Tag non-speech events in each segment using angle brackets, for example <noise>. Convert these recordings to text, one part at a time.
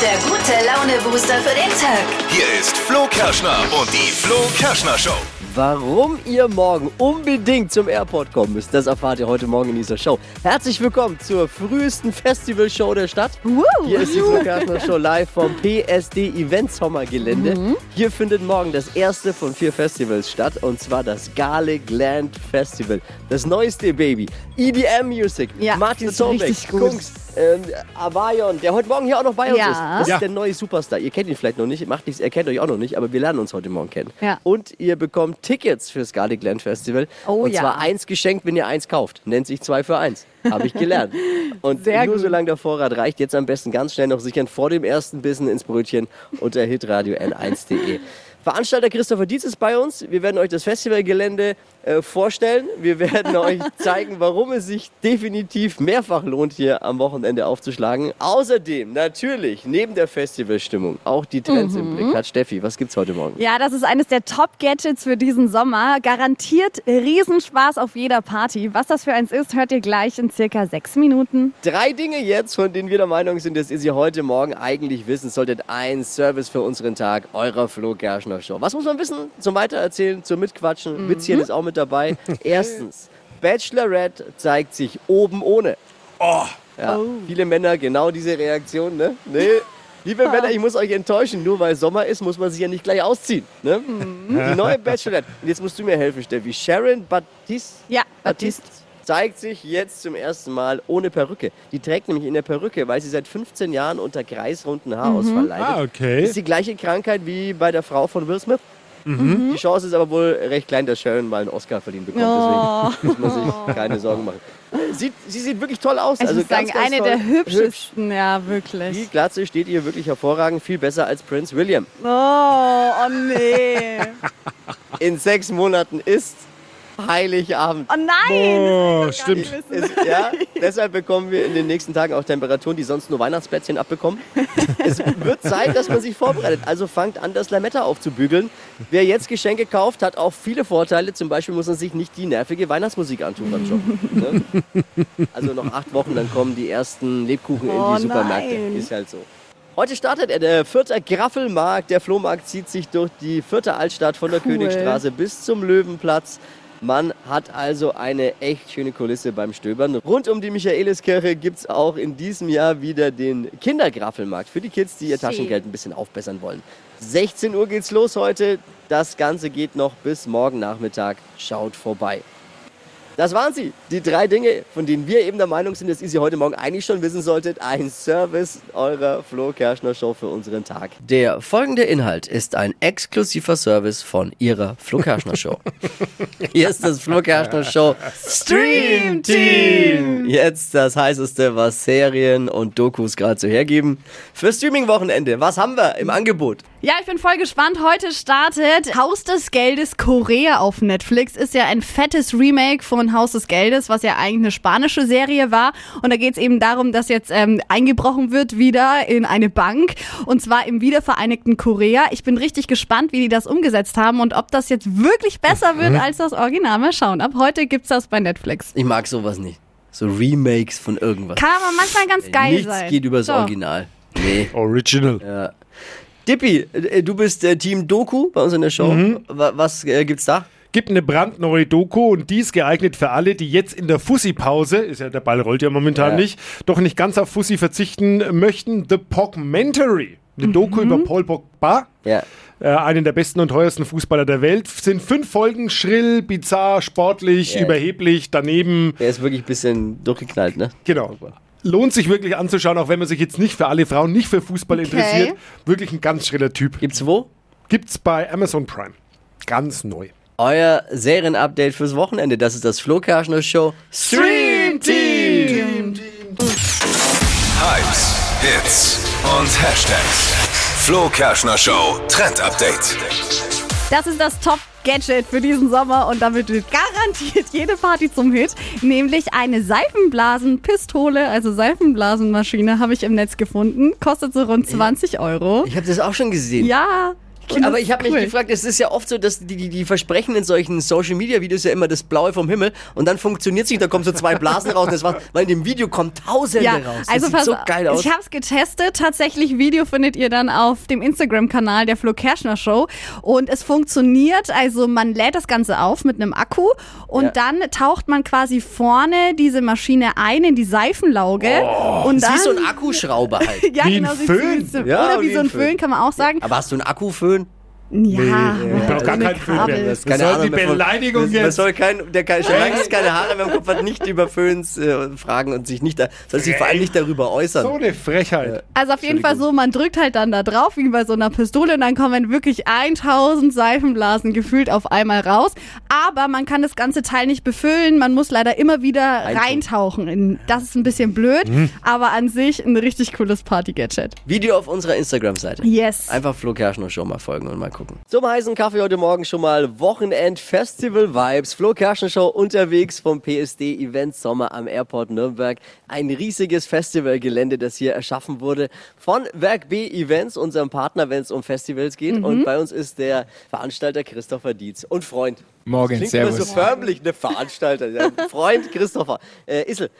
der gute Laune-Booster für den Tag. Hier ist Flo Kerschner und die Flo Kerschner Show. Warum ihr morgen unbedingt zum Airport kommen müsst, das erfahrt ihr heute Morgen in dieser Show. Herzlich willkommen zur frühesten Festivalshow der Stadt. Hier ist die Flo Kerschner Show live vom PSD Event Sommergelände. Hier findet morgen das erste von vier Festivals statt und zwar das Garlic Land Festival. Das neueste Baby. EDM Music. Ja, Martin Solveig, richtig gut. Kungs, ähm, Avayon, der heute Morgen hier auch noch bei uns Ja. ist. Das Ja. ist der neue Superstar. Ihr kennt ihn vielleicht noch nicht, macht nichts, er kennt euch auch noch nicht, aber wir lernen uns heute Morgen kennen. Ja. Und ihr bekommt Tickets fürs Garlic Land Festival. Oh und ja. zwar eins geschenkt, wenn ihr eins kauft. Nennt sich zwei für eins. Habe ich gelernt. <laughs> Und Sehr nur gut. solange der Vorrat reicht, jetzt am besten ganz schnell noch sichern vor dem ersten Bissen ins Brötchen unter hitradio n1.de. Veranstalter Christopher Dietz ist bei uns. Wir werden euch das Festivalgelände äh, vorstellen. Wir werden <laughs> euch zeigen, warum es sich definitiv mehrfach lohnt, hier am Wochenende aufzuschlagen. Außerdem natürlich neben der Festivalstimmung auch die Trends im Blick hat. Steffi, was gibt's heute Morgen? Ja, das ist eines der Top-Gadgets für diesen Sommer. Garantiert Riesenspaß auf jeder Party. Was das für eins ist, hört ihr gleich in circa sechs Minuten. Drei Dinge jetzt, von denen wir der Meinung sind, dass ihr sie heute Morgen eigentlich wissen solltet. Ein Service für unseren Tag eurer Flo Kerschner Show. Was muss man wissen zum Weitererzählen, zum Mitquatschen? Witzchen ist auch mit dabei. <laughs> Erstens, Bachelorette zeigt sich oben ohne. Oh, Ja, Viele Männer genau diese Reaktion, ne? Nee. Liebe Männer, ich muss euch enttäuschen, nur weil Sommer ist, muss man sich ja nicht gleich ausziehen. Ne? Die neue Bachelorette. Und jetzt musst du mir helfen, Steffi. Sharon Baptiste Ja, Baptiste zeigt sich jetzt zum ersten Mal ohne Perücke. Die trägt nämlich in der Perücke, weil sie seit 15 Jahren unter kreisrunden Haarausfall leidet. ah, okay. Ist die gleiche Krankheit wie bei der Frau von Will Smith. Die Chance ist aber wohl recht klein, dass Sharon mal einen Oscar verdient bekommt. Oh. Deswegen <laughs> muss man sich keine Sorgen machen. Äh, Sieht, sie sieht wirklich toll aus. Ich also muss sagen, ganz, ganz eine toll. der Hübsch. hübschesten, ja, Die wirklich. Glatze steht ihr wirklich hervorragend, viel besser als Prince William. Oh, oh nee. In sechs Monaten ist Heiligabend. Oh nein! Oh, stimmt. Es, ja, deshalb bekommen wir in den nächsten Tagen auch Temperaturen, die sonst nur Weihnachtsplätzchen abbekommen. <laughs> Es wird Zeit, dass man sich vorbereitet. Also fangt an, das Lametta aufzubügeln. Wer jetzt Geschenke kauft, hat auch viele Vorteile. Zum Beispiel muss man sich nicht die nervige Weihnachtsmusik antun beim Shoppen. Ne? Also noch acht Wochen, dann kommen die ersten Lebkuchen in Oh die Supermärkte. nein. Ist halt so. Heute startet er, der vierte Graffelmarkt. Der Flohmarkt zieht sich durch die vierte Altstadt von der Cool. Königstraße bis zum Löwenplatz. Man hat also eine echt schöne Kulisse beim Stöbern. Rund um die Michaeliskirche gibt es auch in diesem Jahr wieder den Kindergraffelmarkt für die Kids, die ihr Schön. Taschengeld ein bisschen aufbessern wollen. 16 Uhr geht's los heute. Das Ganze geht noch bis morgen Nachmittag. Schaut vorbei. Das waren sie. Die drei Dinge, von denen wir eben der Meinung sind, dass ihr sie heute Morgen eigentlich schon wissen solltet. Ein Service eurer Flo Kerschner Show für unseren Tag. Der folgende Inhalt ist ein exklusiver Service von ihrer Flo Kerschner Show. <laughs> Hier ist das Flo Kerschner Show Stream Team. Jetzt das heißeste, was Serien und Dokus gerade so hergeben. Für Streaming-Wochenende, was haben wir im Angebot? Ja, ich bin voll gespannt. Heute startet Haus des Geldes Korea auf Netflix. Ist ja ein fettes Remake von Haus des Geldes, was ja eigentlich eine spanische Serie war. Und da geht es eben darum, dass jetzt ähm, eingebrochen wird wieder in eine Bank. Und zwar im wiedervereinigten Korea. Ich bin richtig gespannt, wie die das umgesetzt haben und ob das jetzt wirklich besser wird als das Original. Mal schauen. Ab heute gibt's das bei Netflix. Ich mag sowas nicht. So Remakes von irgendwas. Kann aber manchmal ganz geil Nichts sein. geht übers So. Original. Nee. Original. Dippi, äh, du bist äh, Team Doku bei uns in der Show. Mhm. Wa- Was äh, gibt's da? Gibt eine brandneue Doku und die ist geeignet für alle, die jetzt in der Fussi-Pause, ist ja der Ball rollt ja momentan Ja. nicht, doch nicht ganz auf Fussi verzichten möchten. The Pogmentary. Eine Doku über Paul Pogba. Ja. Äh, einen der besten und teuersten Fußballer der Welt. Sind fünf Folgen schrill, bizarr, sportlich, Ja. überheblich, daneben. Der ist wirklich ein bisschen durchgeknallt, ne? Genau. Lohnt sich wirklich anzuschauen, auch wenn man sich jetzt nicht für alle Frauen, nicht für Fußball Okay. interessiert. Wirklich ein ganz schriller Typ. Gibt's wo? Gibt's bei Amazon Prime. Ganz neu. Euer Serienupdate fürs Wochenende. Das ist das Flo Kerschner Show Stream Team. Hypes, Hits und Hashtags. Flo Kerschner Show Trend Update. Das ist das Top-Gadget für diesen Sommer und damit wird garantiert jede Party zum Hit. Nämlich eine Seifenblasenpistole, also Seifenblasenmaschine, habe ich im Netz gefunden. Kostet so rund 20 Euro. Ich habe das auch schon gesehen. Ja, Und Aber ich habe ist mich cool. gefragt, es ist ja oft so, dass die, die, die versprechen in solchen Social-Media-Videos ja immer das Blaue vom Himmel und dann funktioniert es nicht, da kommen so zwei Blasen raus, das war, weil in dem Video kommen Tausende Ja, raus. Das also sieht so geil aus. Ich habe es getestet. Tatsächlich Video findet ihr dann auf dem Instagram-Kanal der Flo Kerschner Show und es funktioniert. Also man lädt das Ganze auf mit einem Akku und Ja. dann taucht man quasi vorne diese Maschine ein in die Seifenlauge und Das dann ist wie so ein Akkuschrauber halt. <laughs> ja, Wie ein genau, sieht's Föhn. Ja, Oder wie so ein Föhn, kann man auch sagen. Aber hast du einen Akkuföhn? Ja, ich brauch gar keinen Föhn mehr. Das ist Was soll die mehr von- Beleidigung das, Man jetzt? soll kein, der kein, schon lange es keine Haare mehr im Kopf hat, nicht über Föhns äh, fragen und sich nicht da, soll sich vor allem nicht darüber äußern. So eine Frechheit. Also auf jeden Fall so, man drückt halt dann da drauf, wie bei so einer Pistole, und dann kommen wirklich 1000 Seifenblasen gefühlt auf einmal raus. Aber man kann das ganze Teil nicht befüllen, man muss leider immer wieder Reintun. reintauchen. In- Das ist ein bisschen blöd, aber an sich ein richtig cooles Party-Gadget. Video auf unserer Instagram-Seite. Yes. Einfach Flo Kerschner Show mal folgen und mal gucken. Zum heißen Kaffee heute Morgen schon mal Wochenend Festival Vibes. Flo Kerschner Show unterwegs vom PSD Event Sommer am Airport Nürnberg. Ein riesiges Festivalgelände, das hier erschaffen wurde von Werk B Events, unserem Partner, wenn es um Festivals geht. Und bei uns ist der Veranstalter Christopher Dietz und Freund. Morgen, Klingt immer so servus. förmlich, ne Veranstalter. Freund Christopher. Äh, Issel,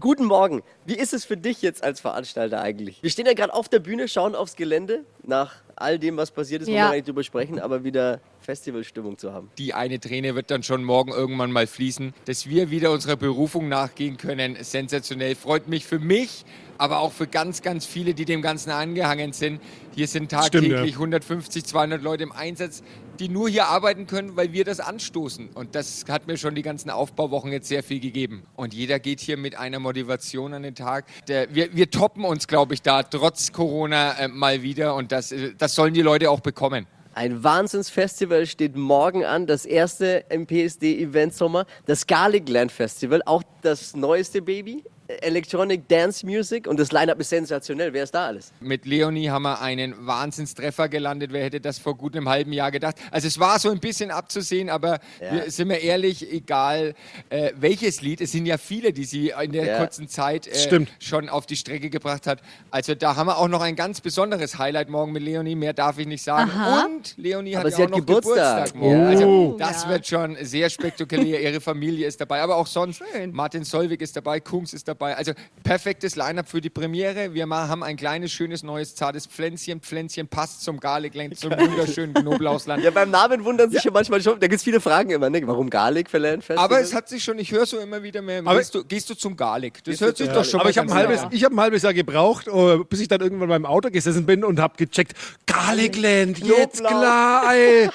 guten Morgen. Wie ist es für dich jetzt als Veranstalter eigentlich? Wir stehen ja gerade auf der Bühne, schauen aufs Gelände. Nach all dem, was passiert ist, wollen Ja. wir gar nicht drüber sprechen, aber wieder Festivalstimmung zu haben. Die eine Träne wird dann schon morgen irgendwann mal fließen. Dass wir wieder unserer Berufung nachgehen können, sensationell. Freut mich für mich, aber auch für ganz, ganz viele, die dem Ganzen angehangen sind. Hier sind Stimmt, tagtäglich ja. 150, 200 Leute im Einsatz, die nur hier arbeiten können, weil wir das anstoßen. Und das hat mir schon die ganzen Aufbauwochen jetzt sehr viel gegeben. Und jeder geht hier mit einer Motivation an den Tag. Der, wir, wir toppen uns, glaube ich, da trotz Corona äh, mal wieder. Und das, äh, das sollen die Leute auch bekommen. Ein Wahnsinnsfestival steht morgen an, das erste im PSD Event Sommer, das Garlic Land Festival, auch das neueste Baby, Electronic Dance Music und das Line-Up ist sensationell. Wer ist da alles? Mit Leonie haben wir einen Wahnsinnstreffer gelandet. Wer hätte das vor gut einem halben Jahr gedacht? Also es war so ein bisschen abzusehen, aber wir, sind wir ehrlich, egal äh, welches Lied, es sind ja viele, die sie in der Ja. kurzen Zeit äh, Stimmt. schon auf die Strecke gebracht hat. Also da haben wir auch noch ein ganz besonderes Highlight morgen mit Leonie, mehr darf ich nicht sagen. Und Leonie hat Aber ja sie auch hat noch Geburtstag. Geburtstag, morgen. Ja. Also Oh. das Ja. wird schon sehr spektakulär. Ihre Familie ist dabei, aber auch sonst. Schön. Martin Solvig ist dabei, Kungs ist dabei. Also perfektes Line-Up für die Premiere. Wir haben ein kleines, schönes, neues, zartes Pflänzchen. Pflänzchen passt zum Garlicland, zum wunderschönen Knoblauchsland. <laughs> Ja, beim Namen wundern sich ja manchmal schon, da gibt es viele Fragen immer, ne? Warum Garlic für Land Festival? Aber es hat sich schon, ich höre so immer wieder mehr, Aber- gehst, du, gehst du zum Garlic? Das hört sich doch Garlic? schon Aber ich habe ein, halbes- gut an. ich hab ein halbes Jahr gebraucht, äh, bis ich dann irgendwann beim Auto gesessen bin und habe gecheckt, Garlicland, jetzt klar, ey.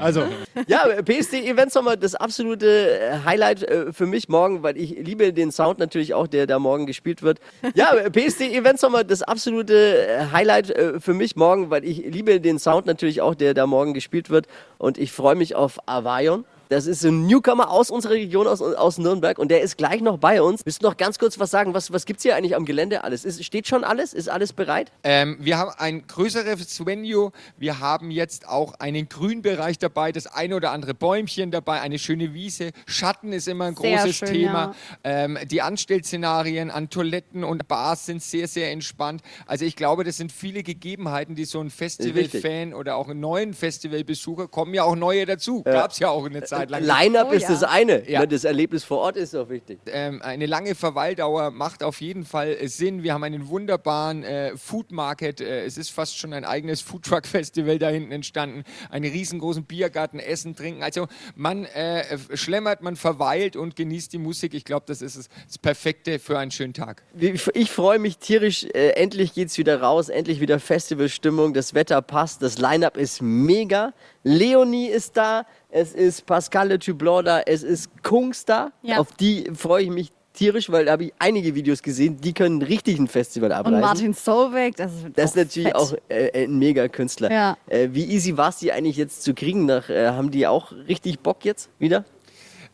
also, Ja, PSD Event Sommer, das absolute äh, Highlight äh, für mich morgen, weil ich liebe den Sound natürlich auch, der da morgen gespielt wird. Ja, PSD Event Sommer, das absolute äh, Highlight äh, für mich morgen, weil ich liebe den Sound natürlich auch, der da morgen gespielt wird. Und ich freue mich auf Avion. Das ist ein Newcomer aus unserer Region, aus, aus Nürnberg. Und der ist gleich noch bei uns. Willst du noch ganz kurz was sagen? Was, was gibt's hier eigentlich am Gelände alles? Ist, steht schon alles? Ist alles bereit? Ähm, wir haben ein größeres Venue. Wir haben jetzt auch einen Grünbereich dabei, das eine oder andere Bäumchen dabei, eine schöne Wiese. Schatten ist immer ein Sehr großes schön, Thema. Ähm, die Anstellszenarien an Toiletten und Bars sind sehr, sehr entspannt. Also ich glaube, das sind viele Gegebenheiten, die so ein Festival-Fan oder auch einen neuen Festivalbesucher, kommen ja auch neue dazu. Gab es ja auch eine Zeit lang. Line-Up Oh ist ja. das eine. Ja. Ne, Das Erlebnis vor Ort ist auch wichtig. ähm, eine lange Verweildauer macht auf jeden Fall äh, Sinn. Wir haben einen wunderbaren äh, Food Market. Äh, es ist fast schon ein eigenes Food Truck Festival da hinten entstanden. Einen riesengroßen Biergarten, Essen, Trinken. Also man äh, schlemmert, man verweilt und genießt die Musik. Ich glaube, das ist es- das Perfekte für einen schönen Tag. Ich, ich freue mich tierisch. Äh, endlich geht's wieder raus, endlich wieder Festivalstimmung. Das Wetter passt, das Line-up ist mega. Leonie ist da, es ist Pascal Le Tublon da, es ist Kungs da. Ja. Auf die freue ich mich tierisch, weil da habe ich einige Videos gesehen, die können richtig ein Festival Und abreißen. Martin Solveig, das ist, das ist natürlich fett. auch äh, ein Mega-Künstler. Ja. Äh, wie easy war es, die eigentlich jetzt zu kriegen? Nach, äh, haben die auch richtig Bock jetzt wieder?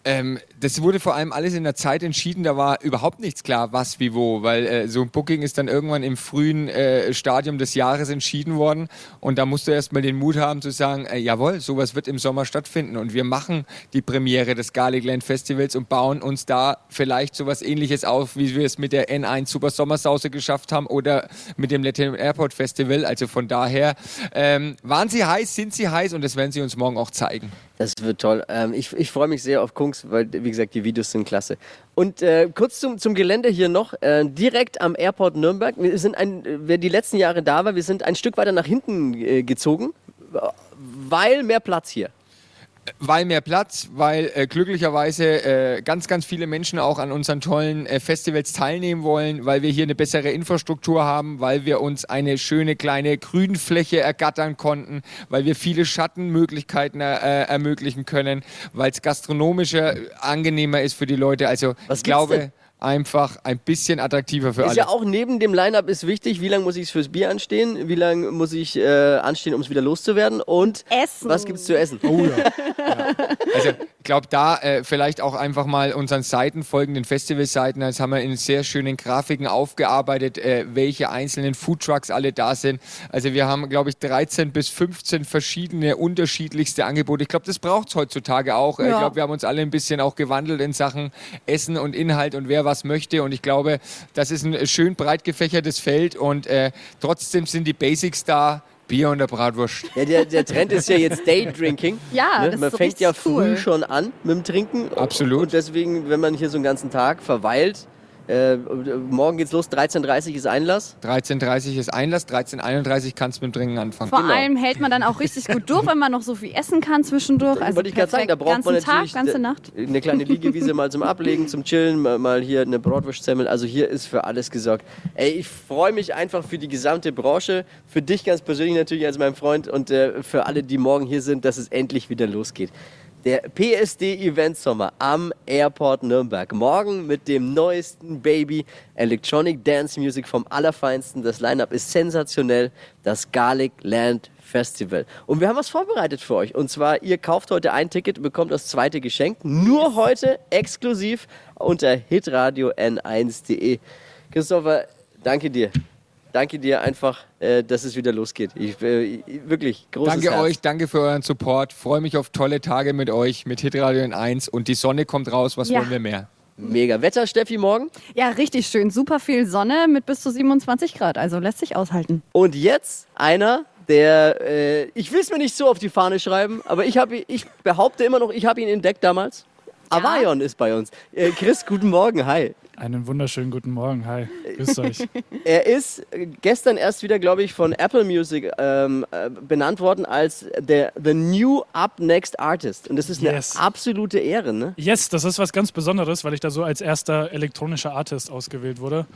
Ähm, das wurde vor allem alles in der Zeit entschieden, da war überhaupt nichts klar, was wie wo, weil äh, so ein Booking ist dann irgendwann im frühen äh, Stadium des Jahres entschieden worden und da musst du erstmal den Mut haben zu sagen, äh, jawohl, sowas wird im Sommer stattfinden und wir machen die Premiere des Garlic Land Festivals und bauen uns da vielleicht sowas ähnliches auf, wie wir es mit der N1 Super Sommersause geschafft haben oder mit dem Latin Airport Festival. Also von daher ähm, waren sie heiß, sind sie heiß und das werden sie uns morgen auch zeigen. Das wird toll. Ähm, ich ich freue mich sehr auf Kungs, weil, wie gesagt, die Videos sind klasse. Und äh, kurz zum, zum Gelände hier noch. Äh, direkt am Airport Nürnberg. Wir sind ein, wer die letzten Jahre da war, wir sind ein Stück weiter nach hinten äh, gezogen, weil mehr Platz hier. Weil mehr Platz, weil äh, glücklicherweise äh, ganz, ganz viele Menschen auch an unseren tollen äh, Festivals teilnehmen wollen, weil wir hier eine bessere Infrastruktur haben, weil wir uns eine schöne kleine Grünfläche ergattern konnten, weil wir viele Schattenmöglichkeiten äh, ermöglichen können, weil es gastronomischer äh, angenehmer ist für die Leute. Also Was ich glaube? Einfach ein bisschen attraktiver für Ist alle. ja auch neben dem Line-Up ist wichtig, wie lange muss ich fürs Bier anstehen, wie lange muss ich äh, anstehen, um es wieder loszuwerden und Essen. was gibt's zu essen. Oh ja. <laughs> Also ich glaube, da äh, vielleicht auch einfach mal unseren Seiten folgen, den Festivalseiten. Das haben wir in sehr schönen Grafiken aufgearbeitet, äh, welche einzelnen Foodtrucks alle da sind. Also wir haben, glaube ich, 13 bis 15 verschiedene, unterschiedlichste Angebote. Ich glaube, das braucht es heutzutage auch. Äh, Ich Ja. glaube, wir haben uns alle ein bisschen auch gewandelt in Sachen Essen und Inhalt und wer was möchte. Und ich glaube, das ist ein schön breit gefächertes Feld und äh, trotzdem sind die Basics da. Bier und der Bratwurst. Ja, der, der Trend ist ja jetzt Daydrinking. <laughs> Ja, ne? das ist Man so fängt ja früh cool. schon an mit dem Trinken. Absolut. Und deswegen, wenn man hier so einen ganzen Tag verweilt, äh, morgen geht's los, 13.30 Uhr ist Einlass. 13.30 ist Einlass, 13.31 kannst du mit dem Trinken anfangen. Vor Genau. allem hält man dann auch richtig gut durch, wenn man noch so viel essen kann zwischendurch. Also Wollte ich gerade sagen, da braucht man ganzen natürlich Tag, ganze Nacht. eine kleine <laughs> Liegewiese mal zum Ablegen, zum Chillen, mal, mal hier eine Bratwurstsemmel. Also hier ist für alles gesorgt. Ey, ich freue mich einfach für die gesamte Branche, für dich ganz persönlich natürlich als mein Freund und äh, für alle, die morgen hier sind, dass es endlich wieder losgeht. Der PSD Event Sommer am Airport Nürnberg. Morgen mit dem neuesten Baby Electronic Dance Music vom Allerfeinsten. Das Line-Up ist sensationell. Das Garlic Land Festival. Und wir haben was vorbereitet für euch. Und zwar, ihr kauft heute ein Ticket und bekommt das zweite geschenkt. Nur heute exklusiv unter hitradio n1.de. Christopher, danke dir. Danke dir einfach, äh, dass es wieder losgeht. Ich, äh, wirklich großes Danke Herz. euch, danke für euren Support. Freue mich auf tolle Tage mit euch, mit Hitradio in 1 und die Sonne kommt raus. Was Ja. wollen wir mehr? Mega Wetter, Steffi, morgen. Ja, richtig schön. Super viel Sonne mit bis zu 27 Grad. Also lässt sich aushalten. Und jetzt einer, der, äh, ich will es mir nicht so auf die Fahne schreiben, aber ich, hab, ich behaupte immer noch, ich habe ihn entdeckt damals. Avaion ist bei uns. Äh, Chris, guten Morgen, hi. Einen wunderschönen guten Morgen. Hi, grüßt euch. <laughs> Er ist gestern erst wieder, glaube ich, von Apple Music ähm, äh, benannt worden als der The New Up Next Artist. Und das ist Yes. eine absolute Ehre, ne? Yes, das ist was ganz Besonderes, weil ich da so als erster elektronischer Artist ausgewählt wurde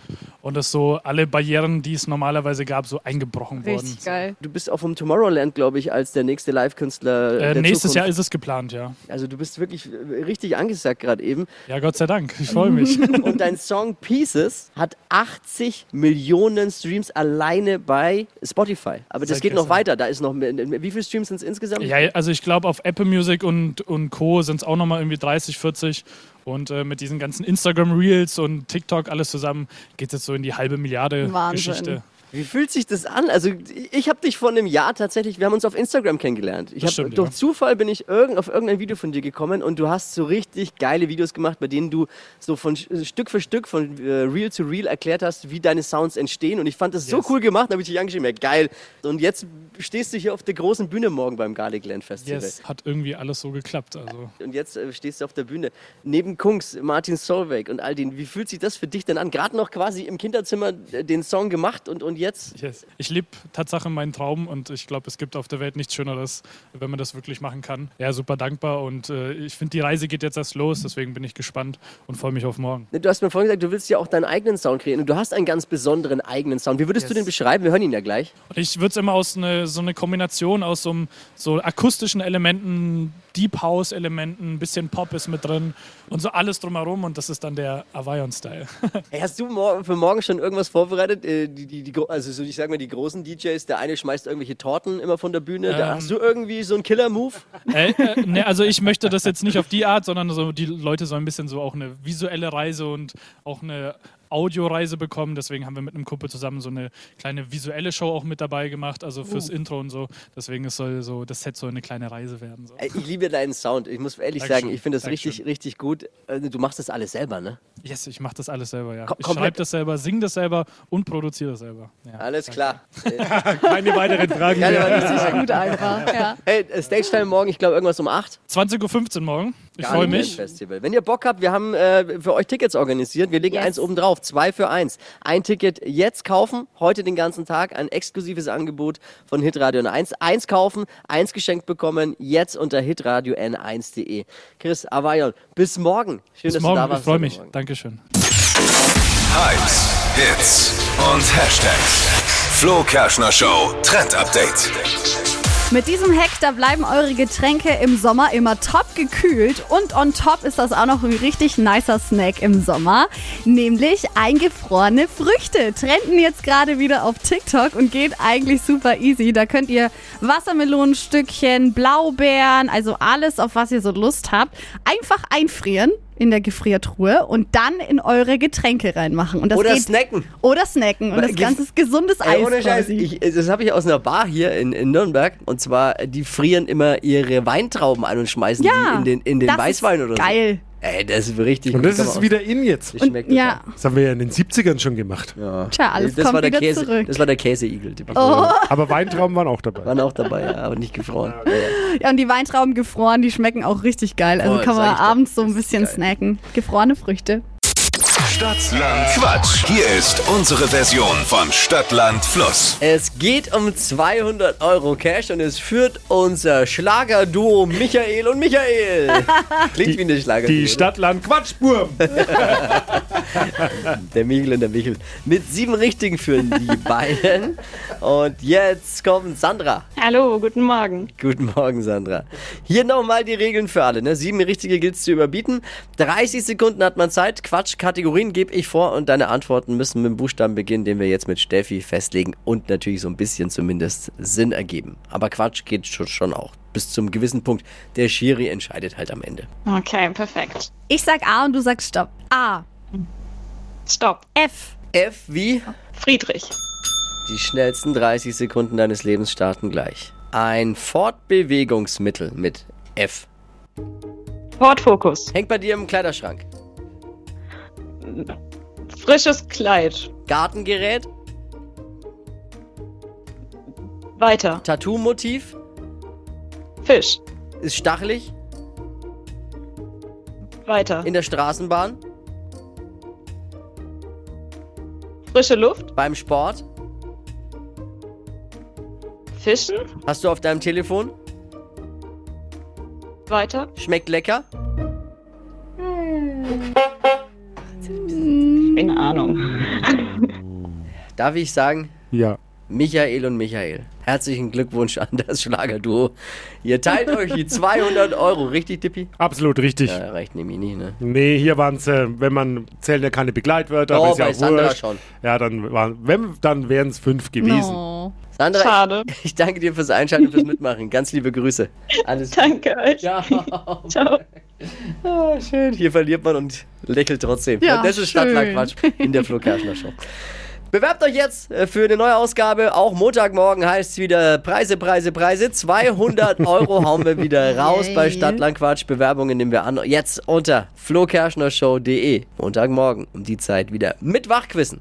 und dass so alle Barrieren, die es normalerweise gab, so eingebrochen wurden. Richtig geil. Du bist auch vom Tomorrowland, glaube ich, als der nächste Live-Künstler. Äh, nächstes Zukunft. Jahr ist es geplant, ja. Also du bist wirklich äh, richtig angesagt gerade eben. Ja, Gott sei Dank. Ich freue mich. <laughs> Und dein Song Pieces hat 80 Millionen Streams alleine bei Spotify. Aber das Seit geht noch gestern. weiter. Da ist noch wie viele Streams sind es insgesamt? ja, also ich glaube, auf Apple Music und, und Co. sind es auch nochmal irgendwie 30, 40. Und äh, mit diesen ganzen Instagram Reels und TikTok alles zusammen geht es jetzt so in die halbe Milliarde Wahnsinn. Geschichte. Wie fühlt sich das an? Also ich habe dich vor einem Jahr tatsächlich, wir haben uns auf Instagram kennengelernt. Ich hab, stimmt, durch ja. Zufall bin ich irgend, auf irgendein Video von dir gekommen und du hast so richtig geile Videos gemacht, bei denen du so von Sch- Stück für Stück, von äh, Reel zu Reel erklärt hast, wie deine Sounds entstehen. Und ich fand das so Yes. cool gemacht, da habe ich dich angeschrieben, ja geil. Und jetzt stehst du hier auf der großen Bühne morgen beim Garlic Land Festival. Yes, hat irgendwie alles so geklappt. Also Und jetzt äh, stehst du auf der Bühne. Neben Kungs, Martin Solveig und all denen. Wie fühlt sich das für dich denn an? Gerade noch quasi im Kinderzimmer äh, den Song gemacht und, und jetzt? Yes. Ich lebe Tatsache meinen Traum und ich glaube, es gibt auf der Welt nichts Schöneres, wenn man das wirklich machen kann. Ja, super dankbar und äh, ich finde, die Reise geht jetzt erst los, deswegen bin ich gespannt und freue mich auf morgen. Du hast mir vorhin gesagt, du willst ja auch deinen eigenen Sound kreieren und du hast einen ganz besonderen eigenen Sound. Wie würdest du den beschreiben? Wir hören ihn ja gleich. Und ich würde es immer aus eine, so eine Kombination aus so, so akustischen Elementen Deep House-Elementen, ein bisschen Pop ist mit drin und so alles drumherum und das ist dann der Avion-Style. <laughs> Hey, hast du mor für morgen schon irgendwas vorbereitet? Äh, die, die, die, also so, ich sag mal, die großen DJs, der eine schmeißt irgendwelche Torten immer von der Bühne. da Ähm. hast du irgendwie so einen Killer-Move? äh, äh, ne, also ich möchte das jetzt nicht auf die Art, sondern so die Leute sollen ein bisschen so auch eine visuelle Reise und auch eine Audioreise bekommen. Deswegen haben wir mit einem Kumpel zusammen so eine kleine visuelle Show auch mit dabei gemacht, also fürs Uh. Intro und so. Deswegen es soll so das Set so eine kleine Reise werden. So. Ich liebe deinen Sound. Ich muss ehrlich Dankeschön. sagen, ich finde das Dankeschön. richtig, richtig gut. Äh, Du machst das alles selber, ne? Yes, ich mache das alles selber, ja. Kom- Ich schreibe das selber, singe das selber und produziere das selber. Ja. Alles klar. <laughs> Keine weiteren Fragen Gerne mehr. richtig Gut <laughs> einfach, ja. Hey, äh, Stage-Time morgen, ich glaube irgendwas um 8. 20.15 Uhr morgen. Ich freue mich. Festival. Wenn ihr Bock habt, wir haben äh, für euch Tickets organisiert. Wir legen Yes. eins oben drauf, zwei für eins. Ein Ticket jetzt kaufen, heute den ganzen Tag. Ein exklusives Angebot von Hitradio N1. Eins kaufen, eins geschenkt bekommen, jetzt unter hitradio n1.de. Chris Avayon, bis morgen. Schön, Bis dass morgen, du da ich warst. freue heute mich. Morgen. Dankeschön. Hypes, Hits und Hashtags. Flo Kerschner Show Trend Update. Mit diesem Hack, da bleiben eure Getränke im Sommer immer top gekühlt und on top ist das auch noch ein richtig nicer Snack im Sommer, nämlich eingefrorene Früchte. Trenden jetzt gerade wieder auf TikTok und geht eigentlich super easy. Da könnt ihr Wassermelonenstückchen, Blaubeeren, also alles, auf was ihr so Lust habt, einfach einfrieren in der Gefriertruhe und dann in eure Getränke reinmachen. Und das Oder geht, snacken. Oder snacken. Und das Ganze ist gesundes Ey, Eis ohne Scheiß, ich, das habe ich aus einer Bar hier in, in Nürnberg. Und zwar, die frieren immer ihre Weintrauben ein und schmeißen ja, die in den, in den Weißwein oder geil. so. Ey, das ist richtig Und gut. das ist wieder in jetzt. Das schmeckt Ja, Das haben wir ja in den 70ern schon gemacht. Ja. Tja, alles das kommt war der wieder Käse, zurück. Das war der Käseigel. Die Oh. Aber Weintrauben waren auch dabei. waren auch dabei, ja, aber nicht gefroren. Ja, und die Weintrauben gefroren, die schmecken auch richtig geil. Also Oh, kann man abends so ein bisschen geil. snacken. Gefrorene Früchte. Stadtland Quatsch. Hier ist unsere Version von Stadtland Fluss. Es geht um 200 Euro Cash und es führt unser Schlagerduo Michael und Michael. <laughs> Klingt wie eine Schlager. Die Stadtland Quatschburm. <laughs> Der Michel und der Michel. Mit sieben Richtigen führen die <laughs> beiden. Und jetzt kommt Sandra. Hallo, guten Morgen. Guten Morgen, Sandra. Hier nochmal die Regeln für alle. Ne? Sieben Richtige gilt es zu überbieten. 30 Sekunden hat man Zeit. Quatsch, Kategorien gebe ich vor und deine Antworten müssen mit dem Buchstaben beginnen, den wir jetzt mit Steffi festlegen und natürlich so ein bisschen zumindest Sinn ergeben. Aber Quatsch geht schon- schon auch. Bis zum gewissen Punkt. Der Schiri entscheidet halt am Ende. Okay, perfekt. Ich sag A und du sagst Stopp. A. Stopp. F. F wie? Friedrich. Die schnellsten 30 Sekunden deines Lebens starten gleich. Ein Fortbewegungsmittel mit F. Ford Focus. Hängt bei dir im Kleiderschrank. Frisches Kleid. Gartengerät. Weiter. Tattoo-Motiv. Fisch. Ist stachelig. Weiter. In der Straßenbahn. Frische Luft. Beim Sport. Fischen. Hast du auf deinem Telefon. Weiter. Schmeckt lecker. Keine Ahnung. <laughs> Darf ich sagen, Ja. Michael und Michael. Herzlichen Glückwunsch an das Schlagerduo. Ihr teilt euch die 200 Euro. Richtig, Tippi? Absolut richtig. Ja, reicht nämlich nicht, ne? Nee, hier waren es, äh, wenn man zählt ja keine Begleitwörter, Oh, aber ist ja bei auch Sandra wurscht. schon. Ja, dann waren, wenn, dann wären es fünf gewesen. No. Sandra, Schade. ich, <laughs> ich danke dir fürs Einschalten und fürs Mitmachen. Ganz liebe Grüße. Alles Danke euch. Ja. <laughs> Ciao. Ah, schön. Hier verliert man und lächelt trotzdem. Ja, das ist. Stadtlandquatsch in der Flo Kerschner Show. Bewerbt euch jetzt äh, für eine neue Ausgabe. Auch Montagmorgen heißt es wieder Preise, Preise, Preise. 200 <laughs> Euro hauen wir wieder raus Yay. bei Stadtlandquatsch. Bewerbungen nehmen wir an. Jetzt unter flokerschnershow.de. Montagmorgen um die Zeit wieder mit Wachquissen.